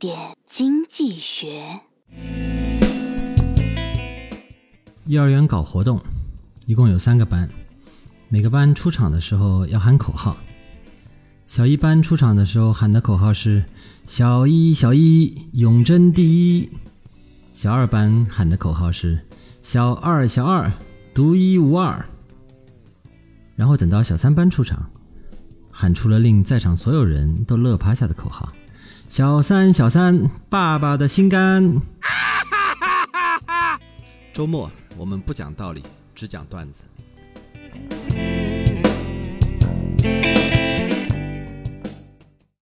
点经济学。幼儿园搞活动，一共有三个班，每个班出场的时候要喊口号。小一班出场的时候喊的口号是“小一小一永争第一”，小二班喊的口号是“小二小二独一无二”。然后等到小三班出场，喊出了令在场所有人都乐趴下的口号：“小三小三爸爸的心肝。”周末我们不讲道理，只讲段子。